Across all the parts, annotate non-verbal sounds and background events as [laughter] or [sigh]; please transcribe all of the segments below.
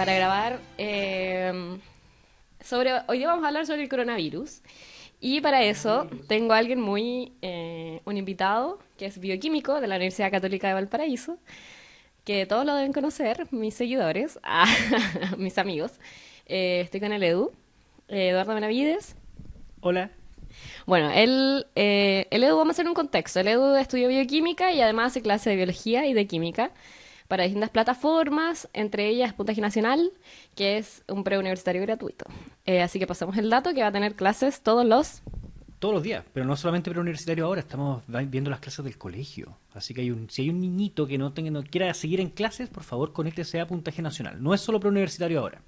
para grabar eh, sobre... Hoy día vamos a hablar sobre el coronavirus. Y para eso tengo a alguien muy... eh, un invitado que es bioquímico de la Universidad Católica de Valparaíso, que todos lo deben conocer, mis seguidores, [laughs] ah, mis amigos. Eh, estoy con el Edu, eh, Eduardo Benavides. Hola. Bueno, él, eh, el Edu, vamos a hacer un contexto. El Edu estudió bioquímica y además hace clase de biología y de química para distintas plataformas, entre ellas Puntaje Nacional, que es un preuniversitario gratuito. Eh, así que pasamos el dato que va a tener clases todos los... Todos los días, pero no solamente preuniversitario ahora, estamos viendo las clases del colegio. Así que hay un, si hay un niñito que no, tenga, no quiera seguir en clases, por favor, conéctese a Puntaje Nacional. No es solo preuniversitario ahora.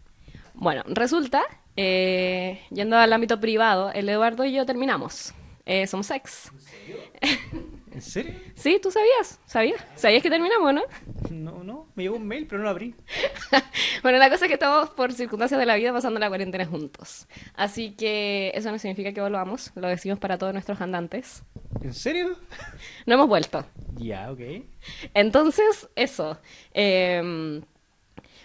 Bueno, resulta, eh, yendo al ámbito privado, el Eduardo y yo terminamos. Eh, somos ex. ¿En serio? [laughs] Sí, tú sabías, sabías, sabías que terminamos, ¿no? No, no, me llegó un mail, pero no lo abrí. [laughs] Bueno, la cosa es que estamos por circunstancias de la vida pasando la cuarentena juntos. Así que eso no significa que volvamos, lo decimos para todos nuestros andantes. ¿En serio? [laughs] No hemos vuelto. Ya, ok. Entonces, eso. eh,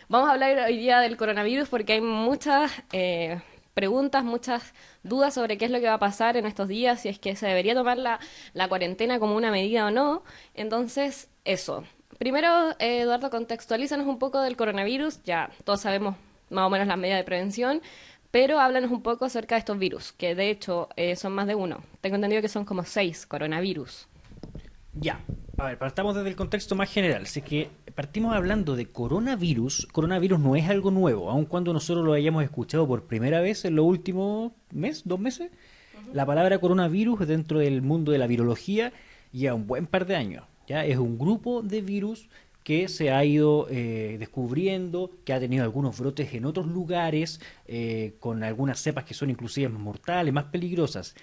vamos a hablar hoy día del coronavirus porque hay muchas eh, preguntas, muchas dudas sobre qué es lo que va a pasar en estos días, si es que se debería tomar la, la cuarentena como una medida o no. Entonces, eso. Primero, eh, Eduardo, contextualízanos un poco del coronavirus. Ya todos sabemos más o menos las medidas de prevención, pero háblanos un poco acerca de estos virus, que de hecho eh, son más de uno. Tengo entendido que son como seis coronavirus. Ya. A ver, partamos desde el contexto más general. Así que partimos hablando de coronavirus. Coronavirus no es algo nuevo, aun cuando nosotros lo hayamos escuchado por primera vez en los últimos mes, dos meses. La palabra coronavirus dentro del mundo de la virología lleva un buen par de años. Ya es un grupo de virus que se ha ido eh, descubriendo, que ha tenido algunos brotes en otros lugares, eh, con algunas cepas que son inclusive más mortales, más peligrosas.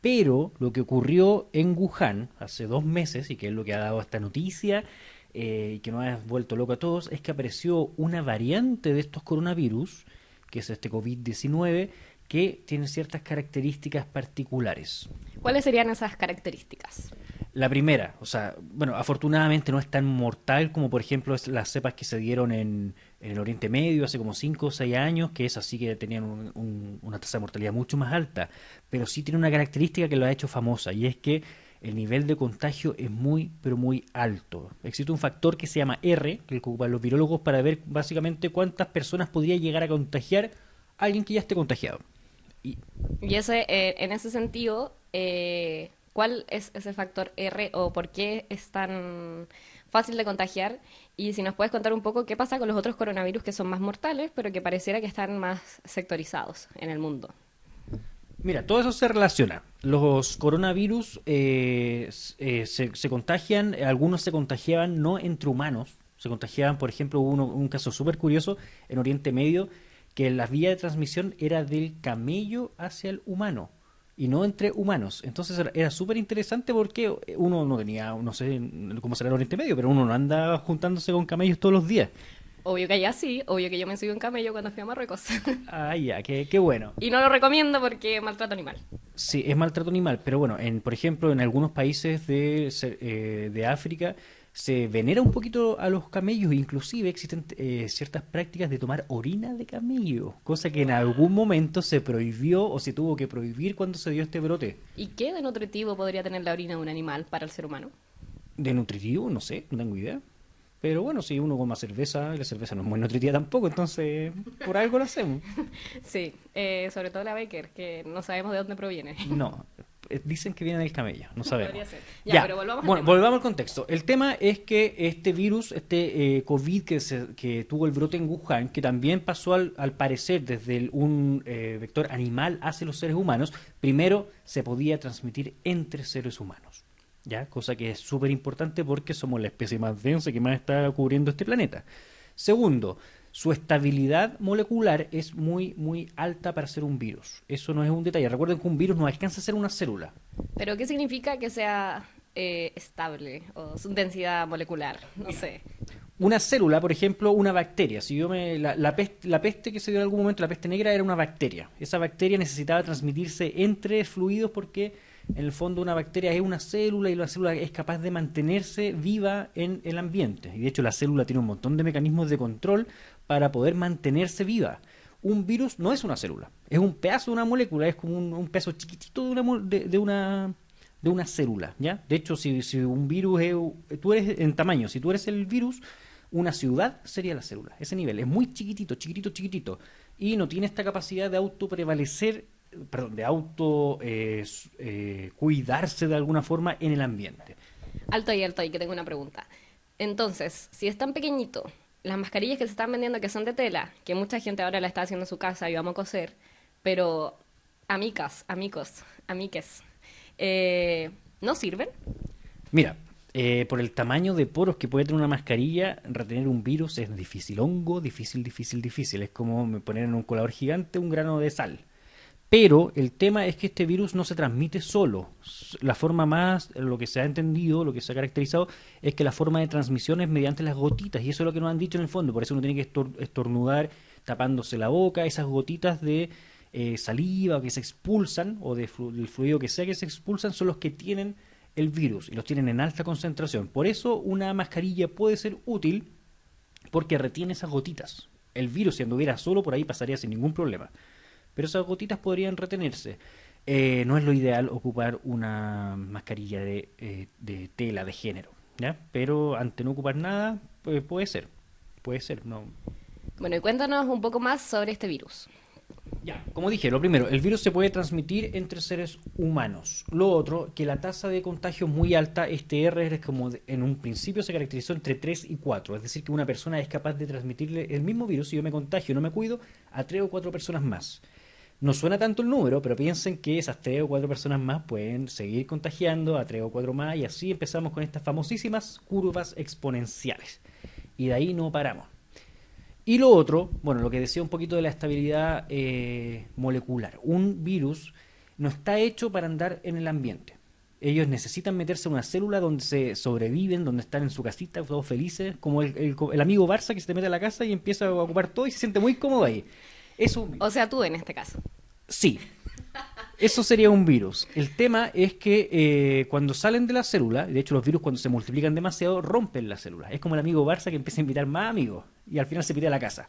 Pero lo que ocurrió en Wuhan hace dos meses, y que es lo que ha dado esta noticia, eh, y que nos ha vuelto loco a todos, es que apareció una variante de estos coronavirus, que es este COVID-19, que tiene ciertas características particulares. ¿Cuáles serían esas características? La primera, o sea, bueno, afortunadamente no es tan mortal como por ejemplo las cepas que se dieron en, el Oriente Medio hace como 5 o 6 años, que es así que tenían un- una tasa de mortalidad mucho más alta, pero sí tiene una característica que lo ha hecho famosa y es que el nivel de contagio es muy, pero muy alto. Existe un factor que se llama R, que ocupan los virólogos para ver básicamente cuántas personas podría llegar a contagiar a alguien que ya esté contagiado. Y Y ese, eh, en ese sentido, eh, ¿cuál es ese factor R o por qué es tan fácil de contagiar? Y si nos puedes contar un poco qué pasa con los otros coronavirus que son más mortales, pero que pareciera que están más sectorizados en el mundo. Mira, todo eso se relaciona. Los coronavirus eh, eh, se, contagian, eh, algunos se contagiaban no entre humanos, se contagiaban, por ejemplo, hubo uno- un caso súper curioso en Oriente Medio, que la vía de transmisión era del camello hacia el humano y no entre humanos. Entonces era, era súper interesante porque uno no tenía, no sé cómo será el Oriente Medio, pero uno no anda juntándose con camellos todos los días. Obvio que allá sí, obvio que yo me subí un camello cuando fui a Marruecos. [laughs] Ah, ya, qué, qué bueno. y no lo recomiendo porque es maltrato animal. Sí, es maltrato animal, pero bueno, en, por ejemplo, en algunos países de, eh, de África se venera un poquito a los camellos, inclusive existen eh, ciertas prácticas de tomar orina de camello, cosa que en algún momento se prohibió o se tuvo que prohibir cuando se dio este brote. ¿Y qué de nutritivo podría tener la orina de un animal para el ser humano? De nutritivo, no sé, no tengo idea. Pero bueno, si uno come cerveza, y la cerveza no es muy nutritiva tampoco, entonces por algo lo hacemos. [laughs] Sí, eh, sobre todo la Baker, que no sabemos de dónde proviene. No, dicen que viene del camello, no [laughs] sabemos. Ya, pero volvamos al bueno, tema. volvamos al contexto. El tema es que este virus, este eh, COVID que, se- que tuvo el brote en Wuhan, que también pasó al, al parecer desde el- un eh, vector animal hacia los seres humanos, primero se podía transmitir entre seres humanos. ¿Ya? Cosa que es súper importante porque somos la especie más densa que más está cubriendo este planeta. Segundo, su estabilidad molecular es muy, muy alta para ser un virus. Eso no es un detalle. Recuerden que un virus no alcanza a ser una célula. ¿Pero qué significa que sea eh, estable o su densidad molecular? No sé. Una célula, por ejemplo, una bacteria. Si yo me, la, la peste, la peste que se dio en algún momento, la peste negra, era una bacteria. Esa bacteria necesitaba transmitirse entre fluidos porque en el fondo una bacteria es una célula y la célula es capaz de mantenerse viva en el ambiente. Y de hecho la célula tiene un montón de mecanismos de control para poder mantenerse viva. Un virus no es una célula, es un pedazo de una molécula, es como un, pedazo chiquitito de una, de, una de una célula, ¿ya? De hecho, si, si un virus es, tú eres en tamaño, si tú eres el virus, una ciudad sería la célula. Ese nivel es muy chiquitito, chiquitito, chiquitito. Y no tiene esta capacidad de autoprevalecer, perdón, de auto eh, eh, cuidarse de alguna forma en el ambiente. Alto y alto y que tengo una pregunta. Entonces, si es tan pequeñito, las mascarillas que se están vendiendo que son de tela, que mucha gente ahora la está haciendo en su casa y vamos a coser, pero amicas, amigos, amiques, eh, ¿no sirven? Mira, eh, por el tamaño de poros que puede tener una mascarilla, retener un virus es difícil. Hongo, difícil, difícil, difícil. Es como poner en un colador gigante un grano de sal. Pero el tema es que este virus no se transmite solo. La forma más, lo que se ha entendido, lo que se ha caracterizado, es que la forma de transmisión es mediante las gotitas. Y eso es lo que nos han dicho en el fondo. Por eso uno tiene que estornudar tapándose la boca. Esas gotitas de eh, saliva que se expulsan, o de del fluido que sea que se expulsan, son los que tienen el virus y los tienen en alta concentración. Por eso una mascarilla puede ser útil porque retiene esas gotitas. El virus si anduviera solo por ahí pasaría sin ningún problema. Pero esas gotitas podrían retenerse. Eh, no es lo ideal ocupar una mascarilla de, eh, de tela de género, ¿ya? Pero ante no ocupar nada, pues puede ser. Puede ser, no. Bueno, y cuéntanos un poco más sobre este virus. Ya, como dije, lo primero, el virus se puede transmitir entre seres humanos. Lo otro, que la tasa de contagio es muy alta. Este R es como en un principio se caracterizó entre 3 y 4. Es decir, que una persona es capaz de transmitirle el mismo virus, si yo me contagio y no me cuido, a 3 o 4 personas más. No suena tanto el número, pero piensen que esas 3 o 4 personas más pueden seguir contagiando a 3 o 4 más y así empezamos con estas famosísimas curvas exponenciales. Y de ahí no paramos. Y lo otro, bueno, lo que decía un poquito de la estabilidad eh, molecular. Un virus no está hecho para andar en el ambiente. Ellos necesitan meterse en una célula donde se sobreviven, donde están en su casita, todos felices, como el, amigo Barça que se te mete a la casa y empieza a ocupar todo y se siente muy cómodo ahí. Eso, o sea, tú en este caso. Sí, eso sería un virus. El tema es que eh, cuando salen de la célula, de hecho los virus cuando se multiplican demasiado rompen la célula. Es como el amigo Barça que empieza a invitar más amigos y al final se pide a la casa.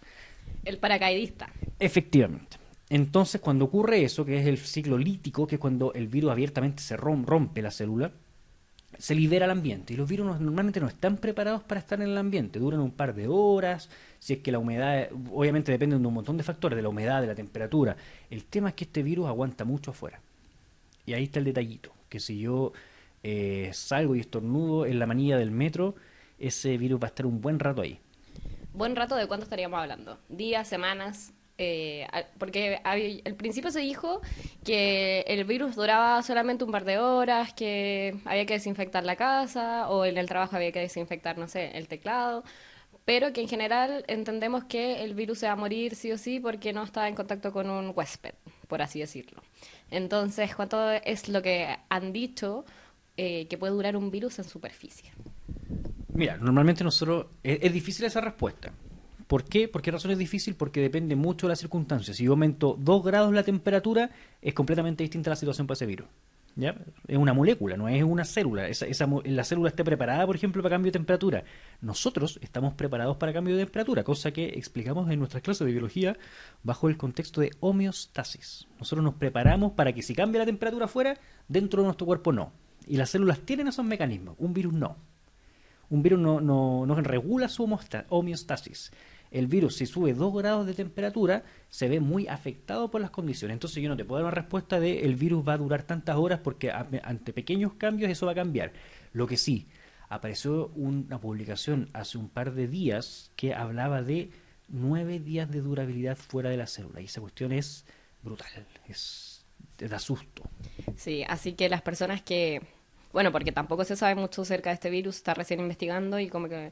El paracaidista. Efectivamente. Entonces cuando ocurre eso, que es el ciclo lítico, que es cuando el virus abiertamente se rompe la célula, se libera al ambiente. Y los virus normalmente no están preparados para estar en el ambiente. Duran un par de horas. Si es que la humedad, obviamente depende de un montón de factores, de la humedad, de la temperatura. El tema es que este virus aguanta mucho afuera. Y ahí está el detallito. Que si yo eh, salgo y estornudo en la manilla del metro, ese virus va a estar un buen rato ahí. ¿Buen rato de cuánto estaríamos hablando? ¿Días, semanas? Eh, porque al principio se dijo que el virus duraba solamente un par de horas, que había que desinfectar la casa o en el trabajo había que desinfectar, no sé, el teclado, pero que en general entendemos que el virus se va a morir sí o sí porque no está en contacto con un huésped, por así decirlo. Entonces, ¿cuánto es lo que han dicho eh, que puede durar un virus en superficie? Mira, normalmente nosotros, es difícil esa respuesta ¿Por qué? ¿Por qué razón es difícil? Porque depende mucho de las circunstancias. Si yo aumento 2 grados la temperatura, es completamente distinta la situación para ese virus. ¿Ya? Es una molécula, no es una célula. La célula está preparada, por ejemplo, para cambio de temperatura. Nosotros estamos preparados para cambio de temperatura, cosa que explicamos en nuestras clases de biología bajo el contexto de homeostasis. Nosotros nos preparamos para que si cambia la temperatura afuera, dentro de nuestro cuerpo no. Y las células tienen esos mecanismos, un virus no. Un virus no, no, no regula su homeostasis el virus si sube 2 grados de temperatura se ve muy afectado por las condiciones. Entonces yo no te puedo dar una respuesta de el virus va a durar tantas horas porque ante pequeños cambios eso va a cambiar. Lo que sí, apareció una publicación hace un par de días que hablaba de 9 días de durabilidad fuera de la célula y esa cuestión es brutal, es da susto. Sí, así que las personas que bueno, porque tampoco se sabe mucho acerca de este virus, está recién investigando y como que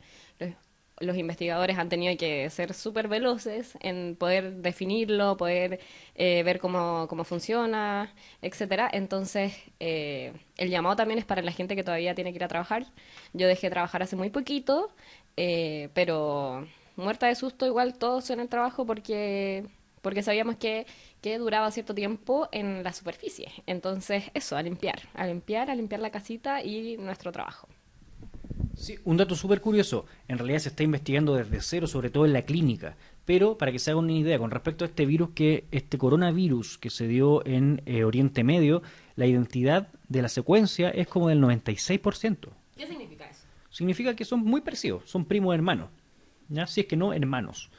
los investigadores han tenido que ser súper veloces en poder definirlo, poder eh, ver cómo, cómo funciona, etcétera. Entonces, eh, el llamado también es para la gente que todavía tiene que ir a trabajar. Yo dejé de trabajar hace muy poquito, eh, pero muerta de susto igual todos en el trabajo porque porque sabíamos que, que duraba cierto tiempo en la superficie. Entonces, eso, a limpiar, a limpiar, a limpiar la casita y nuestro trabajo. Sí, un dato súper curioso. En realidad se está investigando desde cero, sobre todo en la clínica. Pero para que se hagan una idea con respecto a este virus, que este coronavirus que se dio en eh, Oriente Medio, la identidad de la secuencia es como del 96%. ¿Qué significa eso? Significa que son muy parecidos, son primos hermanos. ¿ya? Si es que no, hermanos.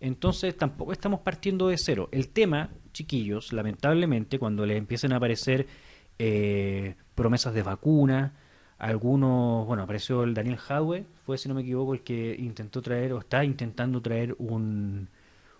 Entonces tampoco estamos partiendo de cero. El tema, chiquillos, lamentablemente, cuando les empiecen a aparecer eh, promesas de vacuna, algunos, bueno, apareció el Daniel Hadwe, fue si no me equivoco el que intentó traer o está intentando traer un,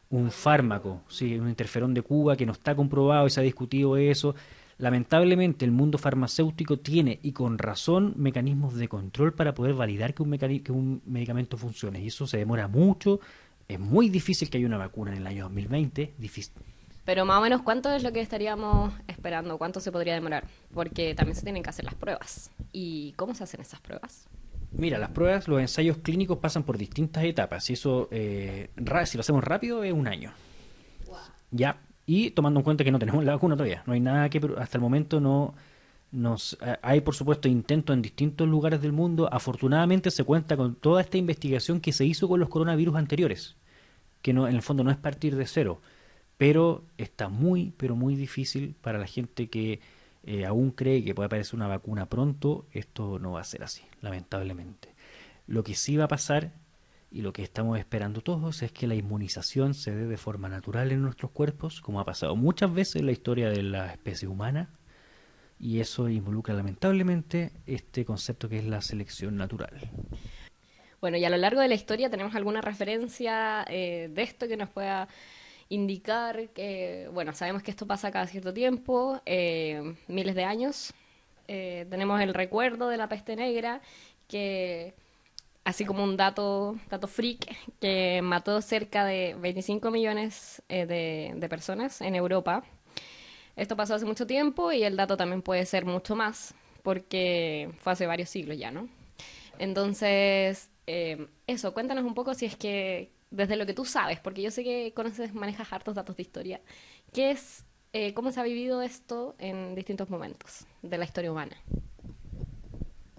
un fármaco, sí, un interferón de Cuba que no está comprobado y se ha discutido eso. Lamentablemente el mundo farmacéutico tiene, y con razón, mecanismos de control para poder validar que un, que un medicamento funcione. Y eso se demora mucho, es muy difícil que haya una vacuna en el año 2020, difícil. Pero más o menos, ¿cuánto es lo que estaríamos esperando? ¿Cuánto se podría demorar? Porque también se tienen que hacer las pruebas. ¿Y cómo se hacen esas pruebas? Mira, las pruebas, los ensayos clínicos pasan por distintas etapas. Y eso, eh, si lo hacemos rápido, es un año. Ya. Y tomando en cuenta que no tenemos la vacuna todavía. No hay nada que. Hasta el momento no. Nos, eh, hay, por supuesto, intentos en distintos lugares del mundo. Afortunadamente se cuenta con toda esta investigación que se hizo con los coronavirus anteriores. Que no, en el fondo no es partir de cero pero está muy, pero muy difícil para la gente que eh, aún cree que puede aparecer una vacuna pronto, esto no va a ser así, lamentablemente. Lo que sí va a pasar y lo que estamos esperando todos es que la inmunización se dé de forma natural en nuestros cuerpos, como ha pasado muchas veces en la historia de la especie humana, y eso involucra lamentablemente este concepto que es la selección natural. Bueno, y a lo largo de la historia tenemos alguna referencia eh, de esto que nos pueda indicar que, bueno, sabemos que esto pasa cada cierto tiempo, eh, miles de años. Eh, tenemos el recuerdo de la peste negra, que, así como un dato, dato freak, que mató cerca de 25 millones eh, de, de personas en Europa. Esto pasó hace mucho tiempo y el dato también puede ser mucho más, porque fue hace varios siglos ya, ¿no? Entonces, eso, cuéntanos un poco si es que desde lo que tú sabes, porque yo sé que conoces, manejas hartos datos de historia, ¿qué es, eh, cómo se ha vivido esto en distintos momentos de la historia humana?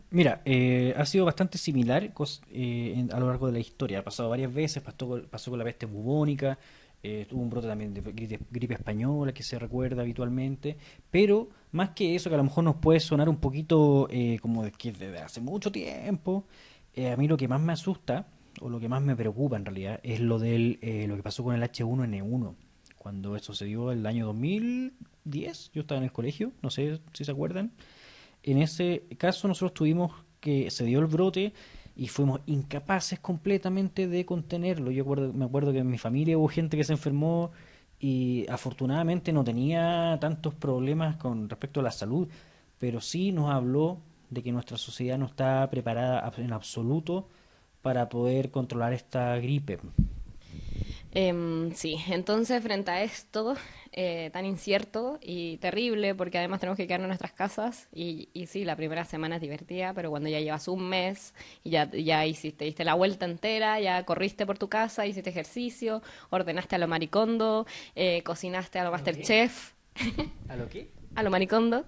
Mira, eh, ha sido bastante similar eh, a lo largo de la historia. Ha pasado varias veces, pasó, pasó con la peste bubónica, tuvo un brote también de gripe, española que se recuerda habitualmente, pero más que eso, que a lo mejor nos puede sonar un poquito como de que desde hace mucho tiempo, a mí lo que más me asusta o lo que más me preocupa en realidad, es lo del eh, lo que pasó con el H1N1. Cuando eso se dio el año 2010, yo estaba en el colegio, no sé si se acuerdan. En ese caso nosotros tuvimos que se dio el brote y fuimos incapaces completamente de contenerlo. Yo me acuerdo que en mi familia hubo gente que se enfermó y afortunadamente no tenía tantos problemas con respecto a la salud, pero sí nos habló de que nuestra sociedad no está preparada en absoluto para poder controlar esta gripe. Em, sí, entonces frente a esto eh, tan incierto y terrible, porque además tenemos que quedarnos en nuestras casas, y, y sí, la primera semana es divertida, pero cuando ya llevas un mes y ya, ya hiciste, diste la vuelta entera, ya corriste por tu casa, hiciste ejercicio, ordenaste a lo maricondo, eh, cocinaste a lo Masterchef. ¿A lo qué? [laughs] a lo maricondo.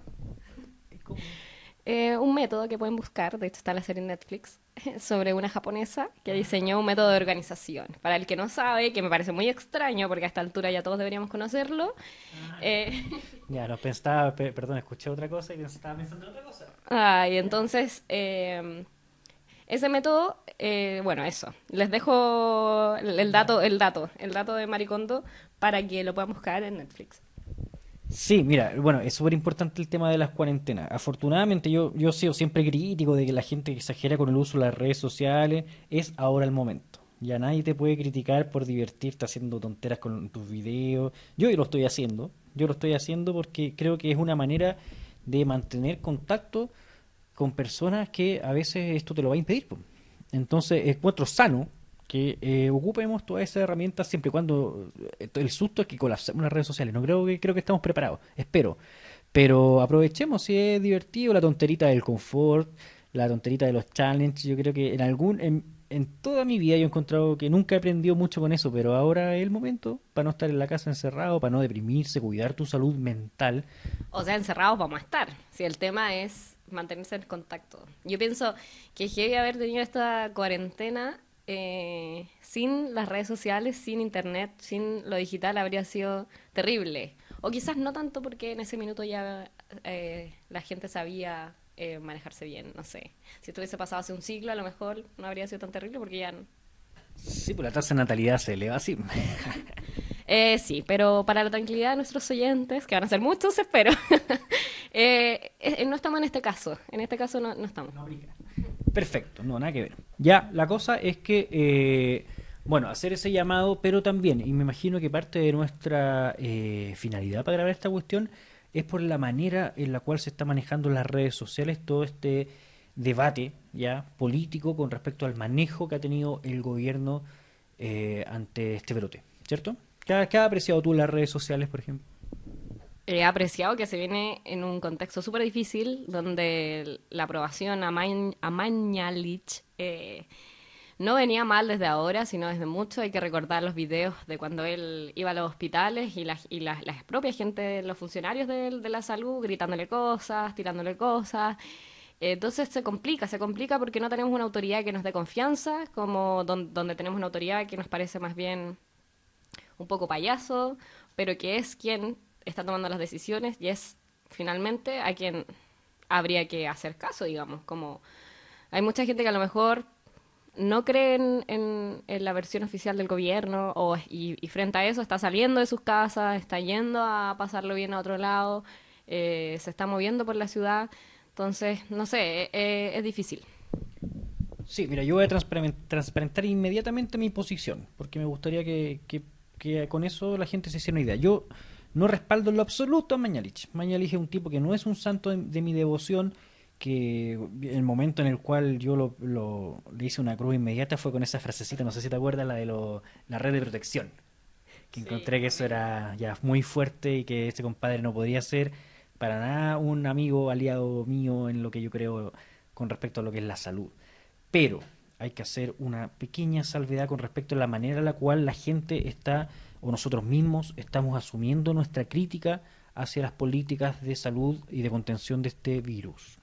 Eh, un método que pueden buscar, de hecho está la serie en Netflix, [laughs] sobre una japonesa que diseñó un método de organización. Para el que no sabe, que me parece muy extraño, porque a esta altura ya todos deberíamos conocerlo. Ah. Eh... [laughs] Ya, no pensaba, perdón, escuché otra cosa y estaba pensando en otra cosa. Ah, y entonces, eh, ese método, eh, bueno, eso. Les dejo el dato, el dato, el dato de Maricondo para que lo puedan buscar en Netflix. Sí, mira, bueno, es súper importante el tema de las cuarentenas. Afortunadamente yo, yo he sido siempre crítico de que la gente exagera con el uso de las redes sociales es ahora el momento. Ya nadie te puede criticar por divertirte haciendo tonteras con tus videos. Yo lo estoy haciendo. Yo lo estoy haciendo porque creo que es una manera de mantener contacto con personas que a veces esto te lo va a impedir. Entonces encuentro sano que eh, ocupemos todas esas herramientas siempre y cuando eh, el susto es que colapsemos las redes sociales. No creo que creo que estamos preparados, espero. Pero aprovechemos si es divertido la tonterita del confort, la tonterita de los challenges. Yo creo que en algún, en, en toda mi vida yo he encontrado que nunca he aprendido mucho con eso, pero ahora es el momento para no estar en la casa encerrado, para no deprimirse, cuidar tu salud mental. O sea, encerrados vamos a estar. Si el tema es mantenerse en contacto. Yo pienso que debe haber tenido esta cuarentena eh, sin las redes sociales, sin internet, sin lo digital, habría sido terrible. O quizás no tanto porque en ese minuto ya eh, la gente sabía eh, manejarse bien, no sé. Si esto hubiese pasado hace un siglo, a lo mejor no habría sido tan terrible porque ya... No... Sí, pues la tasa de natalidad se eleva así. [laughs] eh, sí, pero para la tranquilidad de nuestros oyentes, que van a ser muchos, espero, [laughs] eh, eh, no estamos en este caso. En este caso no, no estamos. Perfecto, no, nada que ver. Ya, la cosa es que, eh, bueno, hacer ese llamado, pero también, y me imagino que parte de nuestra eh, finalidad para grabar esta cuestión es por la manera en la cual se está manejando las redes sociales todo este debate ya político con respecto al manejo que ha tenido el gobierno eh, ante este brote, ¿cierto? ¿Qué, ha- qué has apreciado tú en las redes sociales, por ejemplo? He apreciado que se viene en un contexto súper difícil donde la aprobación a, Mañ- a Mañalich eh, no venía mal desde ahora, sino desde mucho. Hay que recordar los videos de cuando él iba a los hospitales y, las y las las propias gente, los funcionarios de, de la salud gritándole cosas, tirándole cosas. Entonces se complica, se complica porque no tenemos una autoridad que nos dé confianza, como don- donde tenemos una autoridad que nos parece más bien un poco payaso, pero que es quien está tomando las decisiones y es finalmente a quien habría que hacer caso, digamos. Como hay mucha gente que a lo mejor no cree en, en- la versión oficial del gobierno o, y, frente a eso está saliendo de sus casas, está yendo a pasarlo bien a otro lado, eh, se está moviendo por la ciudad. Entonces, no sé, eh, es difícil. Sí, mira, yo voy a transparen- transparentar inmediatamente mi posición, porque me gustaría que, que- que con eso la gente se hiciera una idea. Yo no respaldo en lo absoluto a Mañalich. Mañalich es un tipo que no es un santo de, de mi devoción, que el momento en el cual yo lo, lo- le hice una cruz inmediata fue con esa frasecita, no sé si te acuerdas, la de lo- la red de protección, que Sí, encontré que eso era ya muy fuerte y que ese compadre no podría ser para nada un amigo aliado mío en lo que yo creo con respecto a lo que es la salud. Pero hay que hacer una pequeña salvedad con respecto a la manera en la cual la gente está, o nosotros mismos, estamos asumiendo nuestra crítica hacia las políticas de salud y de contención de este virus.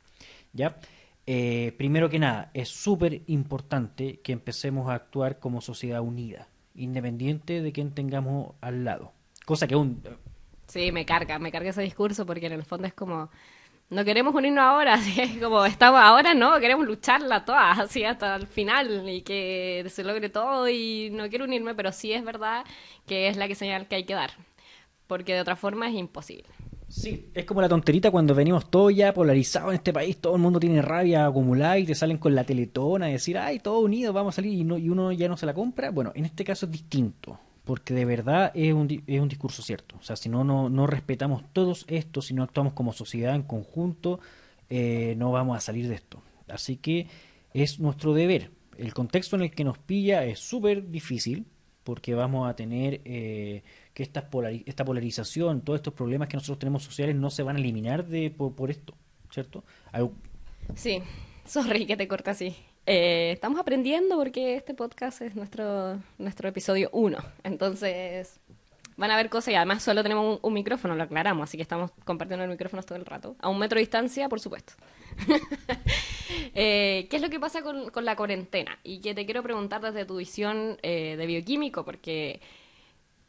¿Ya? Eh, primero que nada, es súper importante que empecemos a actuar como sociedad unida, independiente de quién tengamos al lado. Cosa que aún Sí, me carga, me carga ese discurso porque en el fondo es como, no queremos unirnos ahora, [laughs] así es como, estamos ahora, no, queremos lucharla todas, así hasta el final y que se logre todo y no quiero unirme, pero sí es verdad que es la que señal que hay que dar, porque de otra forma es imposible. Sí, es como la tonterita cuando venimos todos ya polarizados en este país, todo el mundo tiene rabia acumulada y te salen con la teletona a decir, ay, todos unidos, vamos a salir y, no, y uno ya no se la compra. Bueno, en este caso es distinto, porque de verdad es un, es un discurso cierto. O sea, si no, no, no respetamos todos esto, si no actuamos como sociedad en conjunto, eh, no vamos a salir de esto. Así que es nuestro deber. El contexto en el que nos pilla es súper difícil, porque vamos a tener eh, que esta, esta polarización, todos estos problemas que nosotros tenemos sociales no se van a eliminar de, por, por esto, ¿cierto? Sí, sorry que te corta así. Eh, estamos aprendiendo porque este podcast es nuestro, nuestro episodio 1, entonces van a ver cosas y además solo tenemos un, micrófono, lo aclaramos, así que estamos compartiendo el micrófono todo el rato. A un metro de distancia, por supuesto. [laughs] Eh, ¿Qué es lo que pasa con, con la cuarentena? Y que te quiero preguntar desde tu visión eh, de bioquímico, porque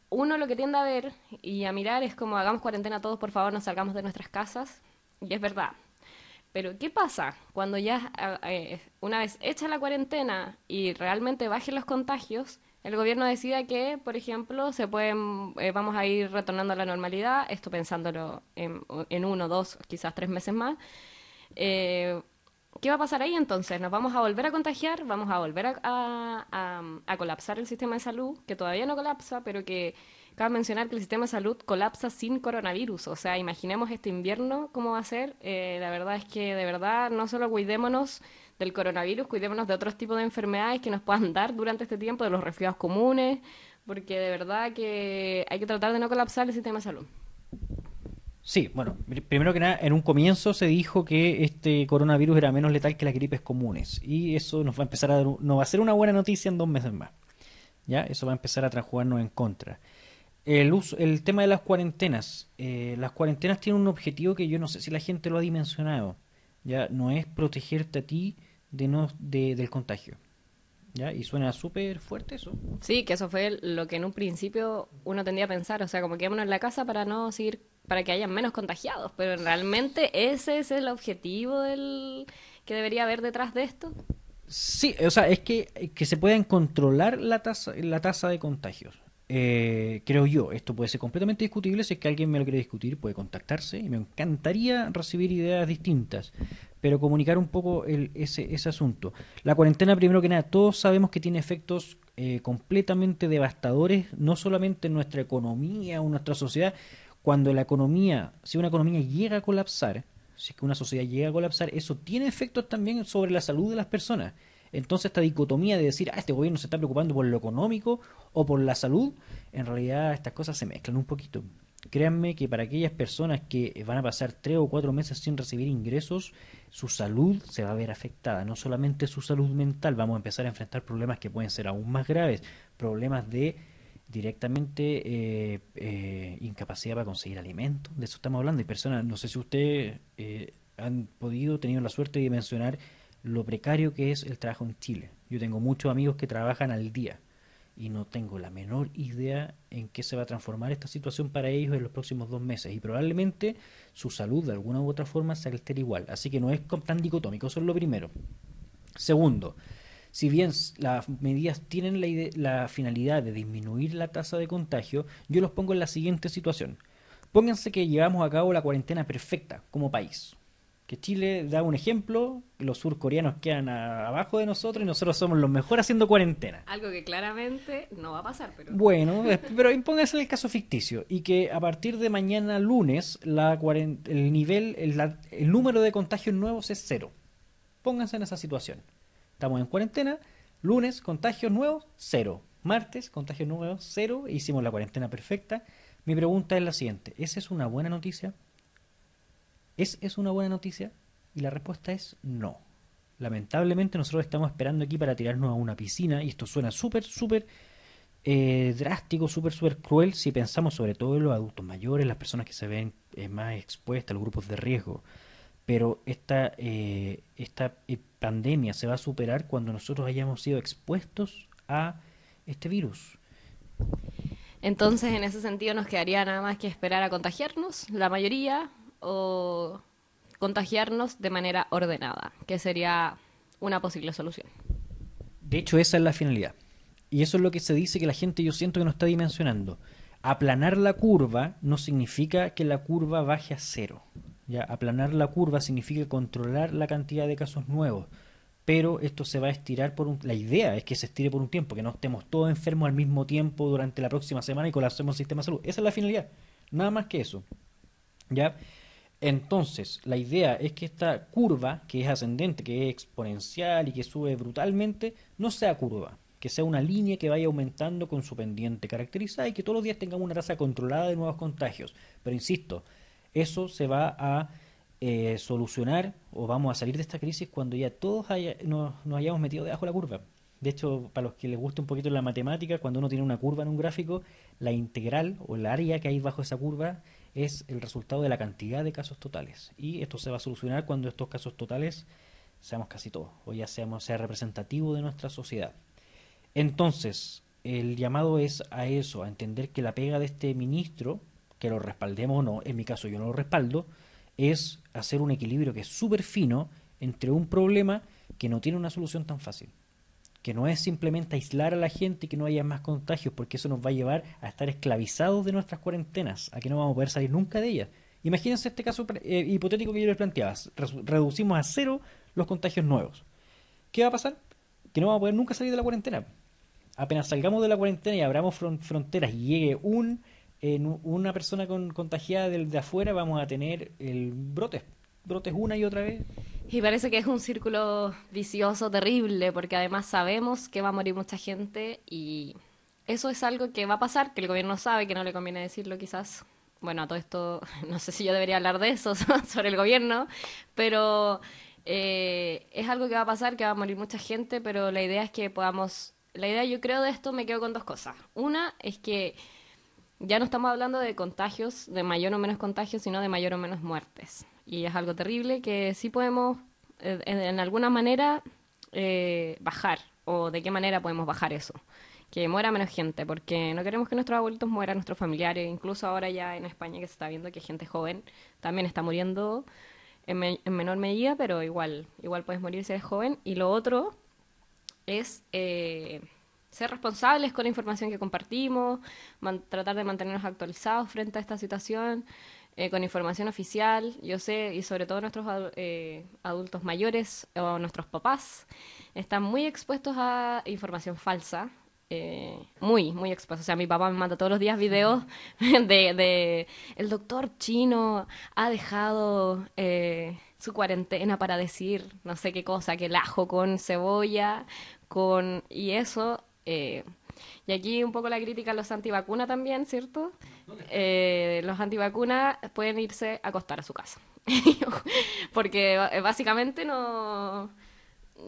uno lo que tiende a ver y a mirar es como hagamos cuarentena todos, por favor, no salgamos de nuestras casas. Y es verdad. Pero ¿qué pasa cuando ya eh, una vez hecha la cuarentena y realmente bajen los contagios, el gobierno decida que, por ejemplo, se pueden, eh, vamos a ir retornando a la normalidad, esto pensándolo en, uno, dos, quizás tres meses más. Eh, ¿Qué va a pasar ahí entonces? ¿Nos vamos a volver a contagiar? ¿Vamos a volver a- a colapsar el sistema de salud? Que todavía no colapsa, pero que cabe mencionar que el sistema de salud colapsa sin coronavirus. O sea, imaginemos este invierno cómo va a ser. Eh, la verdad es que de verdad no solo cuidémonos del coronavirus, cuidémonos de otros tipos de enfermedades que nos puedan dar durante este tiempo, de los resfriados comunes, porque de verdad que hay que tratar de no colapsar el sistema de salud. Sí, bueno, primero que nada, en un comienzo se dijo que este coronavirus era menos letal que las gripes comunes y eso nos va a empezar a dar, no va a ser una buena noticia en dos meses más. ¿Ya? Eso va a empezar a transjugarnos en contra. El, uso, el tema de las cuarentenas. Eh, las cuarentenas tienen un objetivo que yo no sé si la gente lo ha dimensionado. Ya no es protegerte a ti de no, de, del contagio. ¿Ya? Y suena súper fuerte eso. Sí, que eso fue lo que en un principio uno tendría a pensar, o sea, como quedémonos en la casa para no seguir, para que haya menos contagiados, pero realmente ese es el objetivo del que debería haber detrás de esto. Sí, o sea, es que, que se puedan controlar la tasa, la tasa de contagios. Eh, creo yo, esto puede ser completamente discutible. Si es que alguien me lo quiere discutir, puede contactarse y me encantaría recibir ideas distintas, pero comunicar un poco el, ese, ese asunto. La cuarentena, primero que nada, todos sabemos que tiene efectos eh, completamente devastadores, no solamente en nuestra economía o nuestra sociedad. Cuando la economía, si una economía llega a colapsar, si es que una sociedad llega a colapsar, eso tiene efectos también sobre la salud de las personas. Entonces esta dicotomía de decir, ah, este gobierno se está preocupando por lo económico o por la salud, en realidad estas cosas se mezclan un poquito. Créanme que para aquellas personas que van a pasar tres o cuatro meses sin recibir ingresos, su salud se va a ver afectada, no solamente su salud mental, vamos a empezar a enfrentar problemas que pueden ser aún más graves, problemas de directamente eh, eh, incapacidad para conseguir alimentos, de eso estamos hablando, y personas, no sé si ustedes eh, han podido, tenido la suerte de mencionar lo precario que es el trabajo en Chile. Yo tengo muchos amigos que trabajan al día y no tengo la menor idea en qué se va a transformar esta situación para ellos en los próximos dos meses y probablemente su salud de alguna u otra forma se altere igual. Así que no es tan dicotómico, eso es lo primero. Segundo, si bien las medidas tienen la, la finalidad de disminuir la tasa de contagio, yo los pongo en la siguiente situación. Pónganse que llevamos a cabo la cuarentena perfecta como país que Chile da un ejemplo, los surcoreanos quedan abajo de nosotros y nosotros somos los mejores haciendo cuarentena. Algo que claramente no va a pasar, pero... Bueno, [laughs] pero impóngase el caso ficticio y que a partir de mañana lunes la el nivel, el, el número de contagios nuevos es cero. Pónganse en esa situación. Estamos en cuarentena, lunes contagios nuevos, cero. Martes, contagios nuevos, cero. Hicimos la cuarentena perfecta. Mi pregunta es la siguiente, ¿esa es una buena noticia? ¿Es, ¿Es una buena noticia? Y la respuesta es no. Lamentablemente nosotros estamos esperando aquí para tirarnos a una piscina y esto suena súper, súper eh, drástico, súper, súper cruel si pensamos sobre todo en los adultos mayores, las personas que se ven eh, más expuestas, los grupos de riesgo. Pero esta, eh, esta pandemia se va a superar cuando nosotros hayamos sido expuestos a este virus. Entonces, en ese sentido, nos quedaría nada más que esperar a contagiarnos, la mayoría, o contagiarnos de manera ordenada, que sería una posible solución. De hecho, esa es la finalidad. Y eso es lo que se dice que la gente yo siento que no está dimensionando. Aplanar la curva no significa que la curva baje a cero. ¿ya? Aplanar la curva significa controlar la cantidad de casos nuevos. Pero esto se va a estirar por un... La idea es que se estire por un tiempo, que no estemos todos enfermos al mismo tiempo durante la próxima semana y colapsemos el sistema de salud. Esa es la finalidad. Nada más que eso. ¿Ya? Entonces, la idea es que esta curva, que es ascendente, que es exponencial y que sube brutalmente, no sea curva, que sea una línea que vaya aumentando con su pendiente caracterizada y que todos los días tengamos una tasa controlada de nuevos contagios. Pero insisto, eso se va a eh, solucionar o vamos a salir de esta crisis cuando ya todos nos, nos hayamos metido debajo de la curva. De hecho, para los que les guste un poquito la matemática, cuando uno tiene una curva en un gráfico, la integral o el área que hay bajo esa curva es el resultado de la cantidad de casos totales. Y esto se va a solucionar cuando estos casos totales seamos casi todos, o ya seamos, sea representativo de nuestra sociedad. Entonces, el llamado es a eso, a entender que la pega de este ministro, que lo respaldemos o no, en mi caso yo no lo respaldo, es hacer un equilibrio que es súper fino entre un problema que no tiene una solución tan fácil que no es simplemente aislar a la gente y que no haya más contagios, porque eso nos va a llevar a estar esclavizados de nuestras cuarentenas, a que no vamos a poder salir nunca de ellas. Imagínense este caso eh, hipotético que yo les planteaba, reducimos a cero los contagios nuevos. ¿Qué va a pasar? Que no vamos a poder nunca salir de la cuarentena. Apenas salgamos de la cuarentena y abramos fronteras y llegue un, una persona con, contagiada de, de afuera, vamos a tener el brote brotes una y otra vez. Y parece que es un círculo vicioso terrible, porque además sabemos que va a morir mucha gente y eso es algo que va a pasar, que el gobierno sabe, que no le conviene decirlo quizás. bueno, a todo esto, [laughs] no sé si yo debería hablar de eso, [laughs] sobre el gobierno, pero eh, es algo que va a pasar, que va a morir mucha gente, pero la idea es que podamos, la idea yo creo de esto me quedo con dos cosas. Una es que ya no estamos hablando de contagios, de mayor o menos contagios, sino de mayor o menos muertes. Y es algo terrible que sí podemos, eh, en, alguna manera, eh, bajar, o de qué manera podemos bajar eso. Que muera menos gente, porque no queremos que nuestros abuelitos mueran, nuestros familiares, incluso ahora ya en España que se está viendo que gente joven también está muriendo en, menor medida, pero igual, igual puedes morir si eres joven. Y lo otro es eh, ser responsables con la información que compartimos, tratar de mantenernos actualizados frente a esta situación, eh, con información oficial. Yo sé, y sobre todo nuestros eh, adultos mayores o nuestros papás, están muy expuestos a información falsa. Eh, muy, muy expuestos. O sea, mi papá me manda todos los días videos [laughs] de, de el doctor chino ha dejado su cuarentena para decir no sé qué cosa, que el ajo con cebolla, con... Y eso eh, y aquí un poco la crítica a los antivacunas también, ¿cierto? Eh, los antivacunas pueden irse a acostar a su casa. [laughs] Porque eh, básicamente no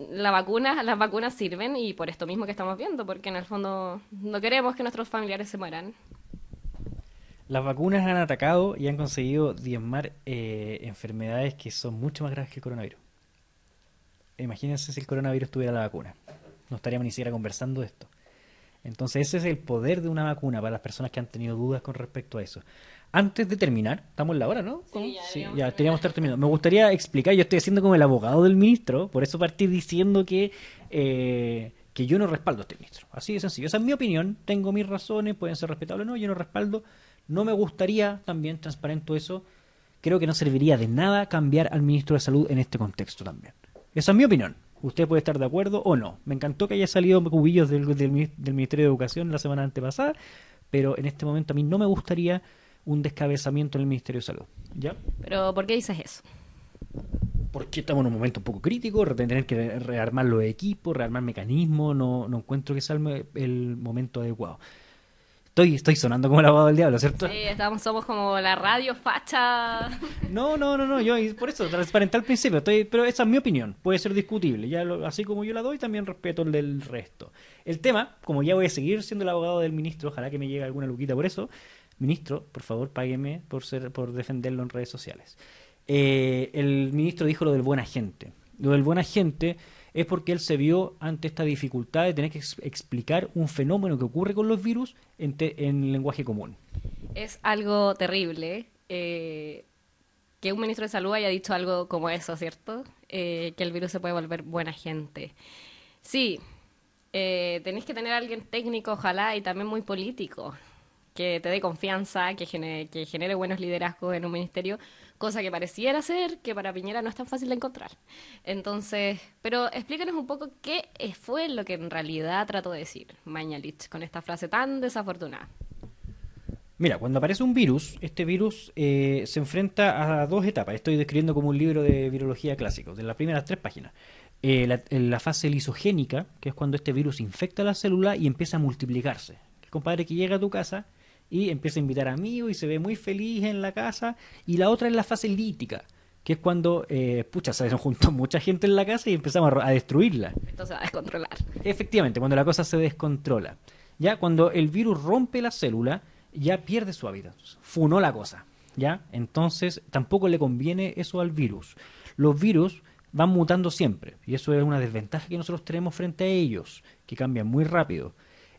la vacuna, las vacunas sirven y por esto mismo que estamos viendo, porque en el fondo no queremos que nuestros familiares se mueran. Las vacunas han atacado y han conseguido diezmar enfermedades que son mucho más graves que el coronavirus. Imagínense si el coronavirus tuviera la vacuna no estaríamos ni siquiera conversando esto. Entonces ese es el poder de una vacuna para las personas que han tenido dudas con respecto a eso. Antes de terminar, estamos en la hora, ¿no? Sí, ya, teníamos que estar terminando. Me gustaría explicar, yo estoy haciendo como el abogado del ministro, por eso partí diciendo que, eh, que yo no respaldo a este ministro. Así de sencillo. Esa es mi opinión, tengo mis razones, pueden ser respetables o no, yo no respaldo. No me gustaría, también transparento eso, creo que no serviría de nada cambiar al ministro de Salud en este contexto también. Esa es mi opinión. Usted puede estar de acuerdo o no. Me encantó que haya salido cubillos del, del, Ministerio de Educación la semana antepasada, pero en este momento a mí no me gustaría un descabezamiento en el Ministerio de Salud. ¿Ya? ¿Pero por qué dices eso? Porque estamos en un momento un poco crítico, tener que rearmar los equipos, rearmar mecanismos, no, no encuentro que sea el momento adecuado. Estoy, estoy sonando como el abogado del diablo, ¿cierto? Sí, estamos, somos como la radio facha. No, no, no, no, yo por eso, transparenté al principio, estoy, pero esa es mi opinión, puede ser discutible, ya así como yo la doy, también respeto el del resto. El tema, como ya voy a seguir siendo el abogado del ministro, ojalá que me llegue alguna luquita por eso, ministro, por favor, págueme por, ser, por defenderlo en redes sociales. Eh, el ministro dijo lo del buen agente. Lo del buen agente es porque él se vio ante esta dificultad de tener que explicar un fenómeno que ocurre con los virus en, en lenguaje común. Es algo terrible eh, que un ministro de salud haya dicho algo como eso, ¿cierto? Eh, que el virus se puede volver buena gente. Sí, eh, tenéis que tener a alguien técnico, ojalá, y también muy político, que te dé confianza, que genere, que genere buenos liderazgos en un ministerio, cosa que pareciera ser que para Piñera no es tan fácil de encontrar. Entonces, pero explícanos un poco qué fue lo que en realidad trató de decir Mañalich con esta frase tan desafortunada. Mira, cuando aparece un virus, este virus eh, se enfrenta a dos etapas. Estoy describiendo como un libro de virología clásico, de las primeras tres páginas. Eh, la, la, fase lisogénica, que es cuando este virus infecta la célula y empieza a multiplicarse. El compadre que llega a tu casa y empieza a invitar amigos y se ve muy feliz en la casa. Y la otra es la fase lítica, que es cuando, eh, pucha, se [laughs] juntó mucha gente en la casa y empezamos a, destruirla. Esto se va a descontrolar. Efectivamente, cuando la cosa se descontrola. Ya cuando el virus rompe la célula, ya pierde su hábitat. Funó la cosa. ¿Ya? Entonces, tampoco le conviene eso al virus. Los virus van mutando siempre, y eso es una desventaja que nosotros tenemos frente a ellos, que cambian muy rápido.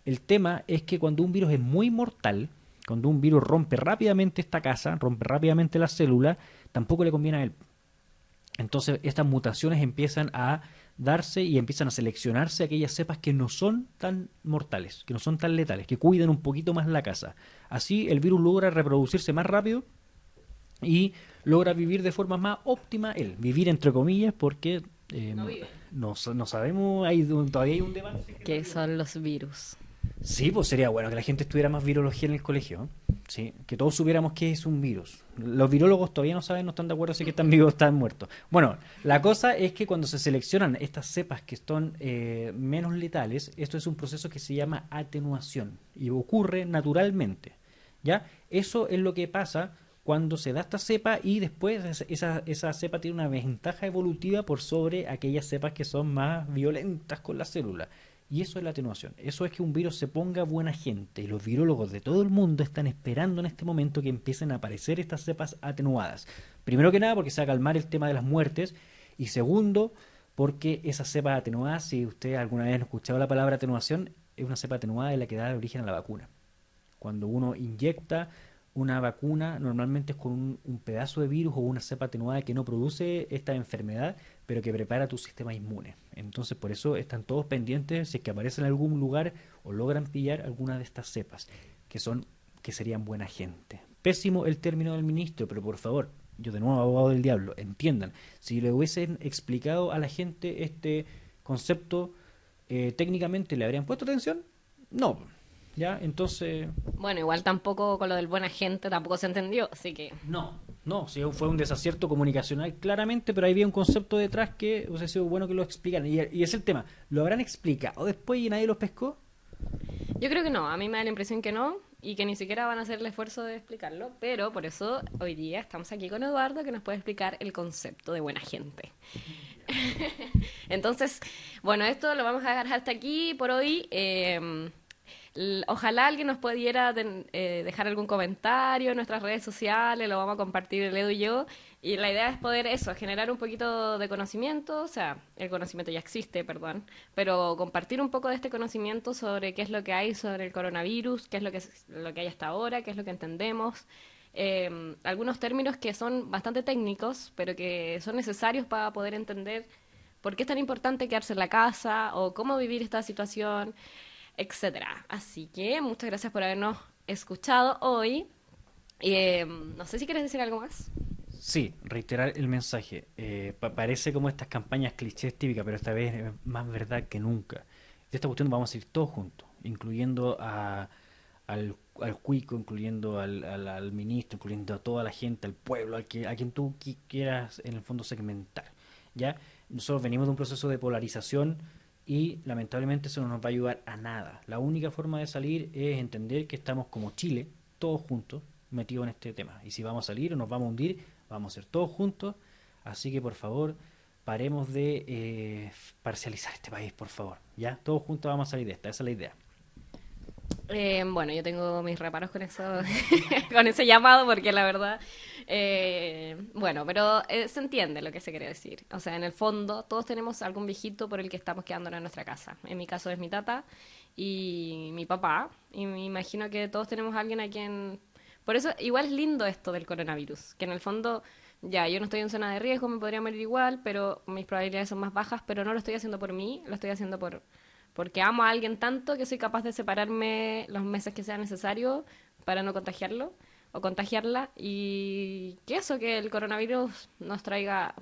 El tema es que cuando un virus es muy mortal, cuando un virus rompe rápidamente esta casa, rompe rápidamente la célula, tampoco le conviene a él. Entonces estas mutaciones empiezan a darse y empiezan a seleccionarse aquellas cepas que no son tan mortales, que no son tan letales, que cuidan un poquito más la casa. Así el virus logra reproducirse más rápido y logra vivir de forma más óptima él. Vivir entre comillas porque eh, no, no, sabemos, hay, todavía hay un debate. ¿Qué son los virus? Sí, pues sería bueno que la gente estuviera más virología en el colegio. Sí, que todos supiéramos qué es un virus. Los virólogos todavía no saben, no están de acuerdo si que están vivos o están muertos. Bueno, la cosa es que cuando se seleccionan estas cepas que son eh, menos letales, esto es un proceso que se llama atenuación y ocurre naturalmente. ¿Ya? Eso es lo que pasa cuando se da esta cepa y después esa, esa cepa tiene una ventaja evolutiva por sobre aquellas cepas que son más violentas con la célula. Y eso es la atenuación. Eso es que un virus se ponga buena gente. Y los virólogos de todo el mundo están esperando en este momento que empiecen a aparecer estas cepas atenuadas. Primero que nada porque se va a calmar el tema de las muertes. Y segundo, porque esas cepas atenuadas, si ustedes alguna vez han escuchado la palabra atenuación, es una cepa atenuada de la que da origen a la vacuna. Cuando uno inyecta una vacuna, normalmente es con un, pedazo de virus o una cepa atenuada que no produce esta enfermedad, pero que prepara tu sistema inmune. Entonces, por eso están todos pendientes si es que aparecen en algún lugar o logran pillar alguna de estas cepas, que son que serían buena gente. Pésimo el término del ministro, pero por favor, yo de nuevo abogado del diablo, entiendan, si le hubiesen explicado a la gente este concepto eh, técnicamente, ¿le habrían puesto atención? No, ¿Ya? Entonces... Bueno, igual tampoco con lo del buena gente tampoco se entendió, así que... No, no, sí, fue un desacierto comunicacional claramente, pero ahí había un concepto detrás que hubiese sido bueno que lo explicaran. Y, y es el tema, ¿lo habrán explicado después y nadie los pescó? Yo creo que no, a mí me da la impresión que no y que ni siquiera van a hacer el esfuerzo de explicarlo, pero por eso hoy día estamos aquí con Eduardo que nos puede explicar el concepto de buena gente. [laughs] Entonces, bueno, esto lo vamos a dejar hasta aquí por hoy. Eh, Ojalá alguien nos pudiera eh, dejar algún comentario en nuestras redes sociales, lo vamos a compartir el Edu y yo. Y la idea es poder eso, generar un poquito de conocimiento, o sea, el conocimiento ya existe, perdón, pero compartir un poco de este conocimiento sobre qué es lo que hay sobre el coronavirus, qué es lo que, lo que hay hasta ahora, qué es lo que entendemos. Eh, algunos términos que son bastante técnicos, pero que son necesarios para poder entender por qué es tan importante quedarse en la casa o cómo vivir esta situación etcétera. Así que muchas gracias por habernos escuchado hoy. Eh, no sé si quieres decir algo más. Sí, reiterar el mensaje. Eh, parece como estas campañas clichés típicas, pero esta vez es más verdad que nunca. De esta cuestión vamos a ir todos juntos, incluyendo a, al, al cuico, incluyendo al, al, ministro, incluyendo a toda la gente, al pueblo, al que, a quien tú quieras en el fondo segmentar. ¿ya? Nosotros venimos de un proceso de polarización y lamentablemente eso no nos va a ayudar a nada. La única forma de salir es entender que estamos como Chile, todos juntos, metidos en este tema. Y si vamos a salir o nos vamos a hundir, vamos a ser todos juntos. Así que por favor, paremos de eh, parcializar este país, por favor. ¿Ya? Todos juntos vamos a salir de esta, esa es la idea. Eh, bueno, yo tengo mis reparos con eso, [laughs] con ese llamado, porque la verdad, eh, bueno, pero eh, se entiende lo que se quiere decir. O sea, en el fondo, todos tenemos algún viejito por el que estamos quedándonos en nuestra casa. En mi caso es mi tata y mi papá, y me imagino que todos tenemos alguien a quien. Por eso, igual es lindo esto del coronavirus, que en el fondo ya, yo no estoy en zona de riesgo, me podría morir igual, pero mis probabilidades son más bajas, pero no lo estoy haciendo por mí, lo estoy haciendo por, porque amo a alguien tanto que soy capaz de separarme los meses que sea necesario para no contagiarlo o contagiarla y que eso, que el coronavirus nos traiga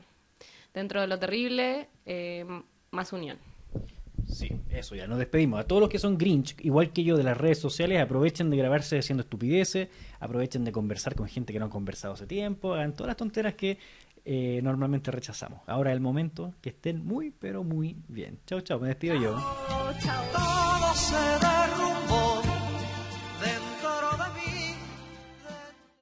dentro de lo terrible eh, más unión. Sí, eso ya, nos despedimos. A todos los que son Grinch, igual que yo de las redes sociales, aprovechen de grabarse haciendo estupideces, aprovechen de conversar con gente que no han conversado hace tiempo, hagan todas las tonteras que eh, normalmente rechazamos. Ahora es el momento que estén muy, pero muy bien. Chao, chao, me despido yo.